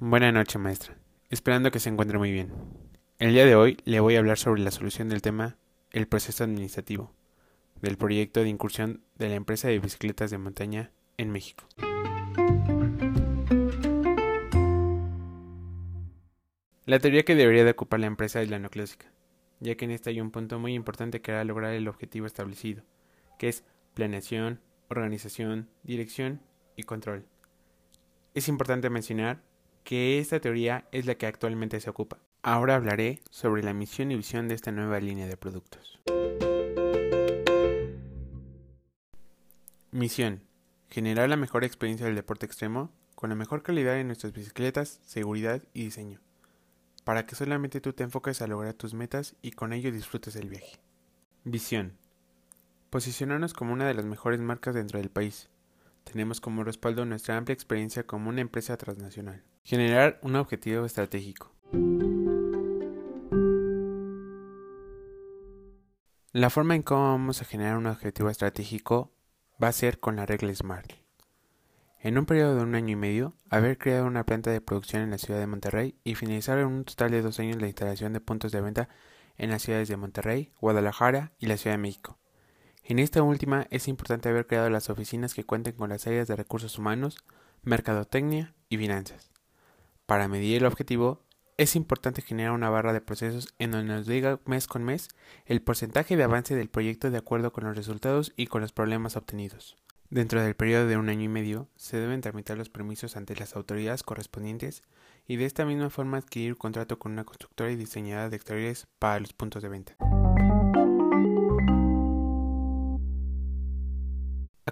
Buenas noches, maestra. Esperando que se encuentre muy bien. El día de hoy le voy a hablar sobre la solución del tema el proceso administrativo del proyecto de incursión de la empresa de bicicletas de montaña en México. La teoría que debería de ocupar la empresa es la neoclásica, ya que en esta hay un punto muy importante que hará lograr el objetivo establecido, que es planeación, organización, dirección y control. Es importante mencionar que esta teoría es la que actualmente se ocupa. Ahora hablaré sobre la misión y visión de esta nueva línea de productos. Misión. Generar la mejor experiencia del deporte extremo con la mejor calidad en nuestras bicicletas, seguridad y diseño, para que solamente tú te enfoques a lograr tus metas y con ello disfrutes del viaje. Visión. Posicionarnos como una de las mejores marcas dentro del país. Tenemos como respaldo nuestra amplia experiencia como una empresa transnacional. Generar un objetivo estratégico. La forma en cómo vamos a generar un objetivo estratégico va a ser con la regla SMART. En un periodo de un año y medio, haber creado una planta de producción en la ciudad de Monterrey y finalizar en un total de dos años la instalación de puntos de venta en las ciudades de Monterrey, Guadalajara y la Ciudad de México. En esta última es importante haber creado las oficinas que cuenten con las áreas de recursos humanos, mercadotecnia y finanzas. Para medir el objetivo, es importante generar una barra de procesos en donde nos diga mes con mes el porcentaje de avance del proyecto de acuerdo con los resultados y con los problemas obtenidos. Dentro del periodo de un año y medio, se deben tramitar los permisos ante las autoridades correspondientes y de esta misma forma adquirir un contrato con una constructora y diseñadora de exteriores para los puntos de venta.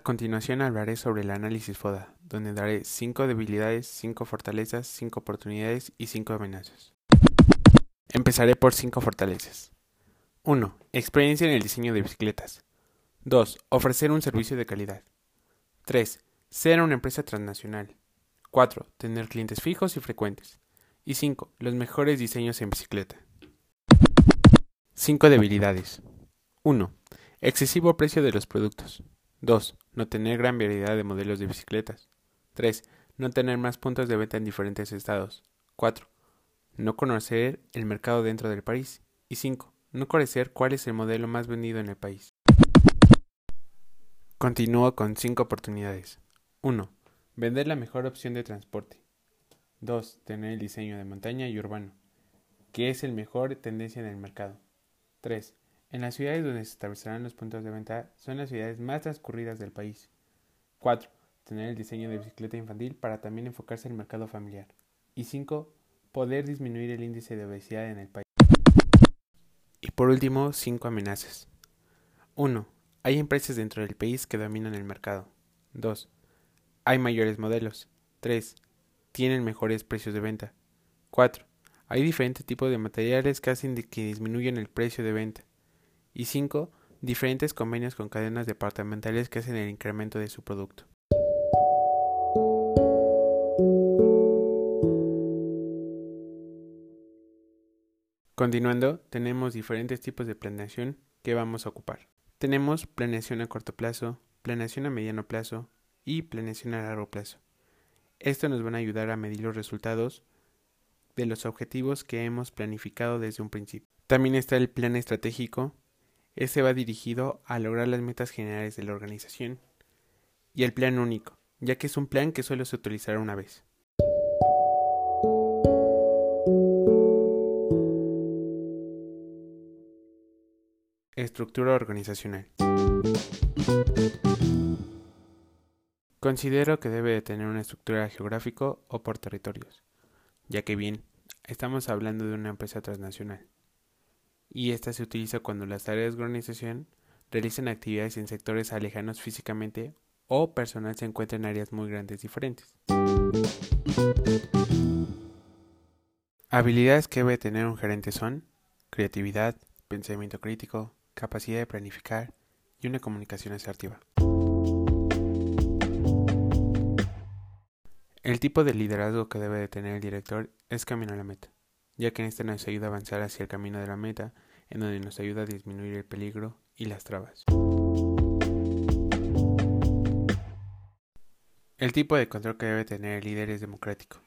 Continuación hablaré sobre el análisis FODA, donde daré 5 debilidades, 5 fortalezas, 5 oportunidades y 5 amenazas. Empezaré por 5 fortalezas. 1. Experiencia en el diseño de bicicletas. 2. Ofrecer un servicio de calidad. 3. Ser una empresa transnacional. 4. Tener clientes fijos y frecuentes. Y 5. Los mejores diseños en bicicleta. 5 debilidades. 1. Excesivo precio de los productos. 2. No tener gran variedad de modelos de bicicletas. 3. No tener más puntos de venta en diferentes estados. 4. No conocer el mercado dentro del país. Y 5. No conocer cuál es el modelo más vendido en el país. Continúo con 5 oportunidades. 1. Vender la mejor opción de transporte. 2. Tener el diseño de montaña y urbano, que es el mejor tendencia en el mercado. 3. En las ciudades donde se establecerán los puntos de venta son las ciudades más transcurridas del país. 4. Tener el diseño de bicicleta infantil para también enfocarse en el mercado familiar. Y 5. Poder disminuir el índice de obesidad en el país. Y por último, 5 amenazas. 1. Hay empresas dentro del país que dominan el mercado. 2. Hay mayores modelos. 3. Tienen mejores precios de venta. 4. Hay diferentes tipos de materiales que hacen que disminuyan el precio de venta y 5. Diferentes convenios con cadenas departamentales que hacen el incremento de su producto. Continuando, tenemos diferentes tipos de planeación que vamos a ocupar. Tenemos planeación a corto plazo, planeación a mediano plazo y planeación a largo plazo. Esto nos van a ayudar a medir los resultados de los objetivos que hemos planificado desde un principio. También está el plan estratégico, este va dirigido a lograr las metas generales de la organización. Y el plan único, ya que es un plan que solo se utilizará una vez. Estructura organizacional. Considero que debe de tener una estructura geográfico o por territorios, ya que bien, estamos hablando de una empresa transnacional y esta se utiliza cuando las áreas de organización realizan actividades en sectores alejanos físicamente o personal se encuentra en áreas muy grandes diferentes. Habilidades que debe tener un gerente son creatividad, pensamiento crítico, capacidad de planificar y una comunicación asertiva. El tipo de liderazgo que debe de tener el director es camino a la meta ya que en este nos ayuda a avanzar hacia el camino de la meta, en donde nos ayuda a disminuir el peligro y las trabas. El tipo de control que debe tener el líder es democrático,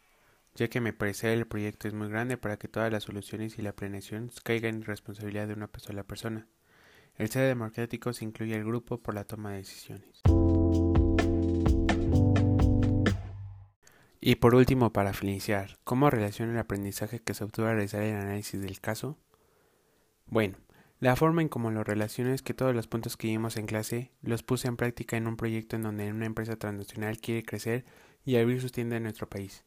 ya que me parece el proyecto es muy grande para que todas las soluciones y la planeación caigan en responsabilidad de una sola persona. El ser democrático se incluye al grupo por la toma de decisiones. Y por último, para finalizar, ¿cómo relaciona el aprendizaje que se obtuvo al realizar el análisis del caso? Bueno, la forma en cómo lo relaciono es que todos los puntos que vimos en clase los puse en práctica en un proyecto en donde una empresa transnacional quiere crecer y abrir sus tiendas en nuestro país.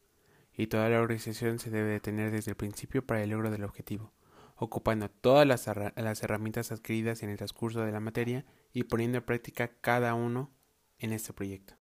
Y toda la organización se debe de tener desde el principio para el logro del objetivo, ocupando todas las, las herramientas adquiridas en el transcurso de la materia y poniendo en práctica cada uno en este proyecto.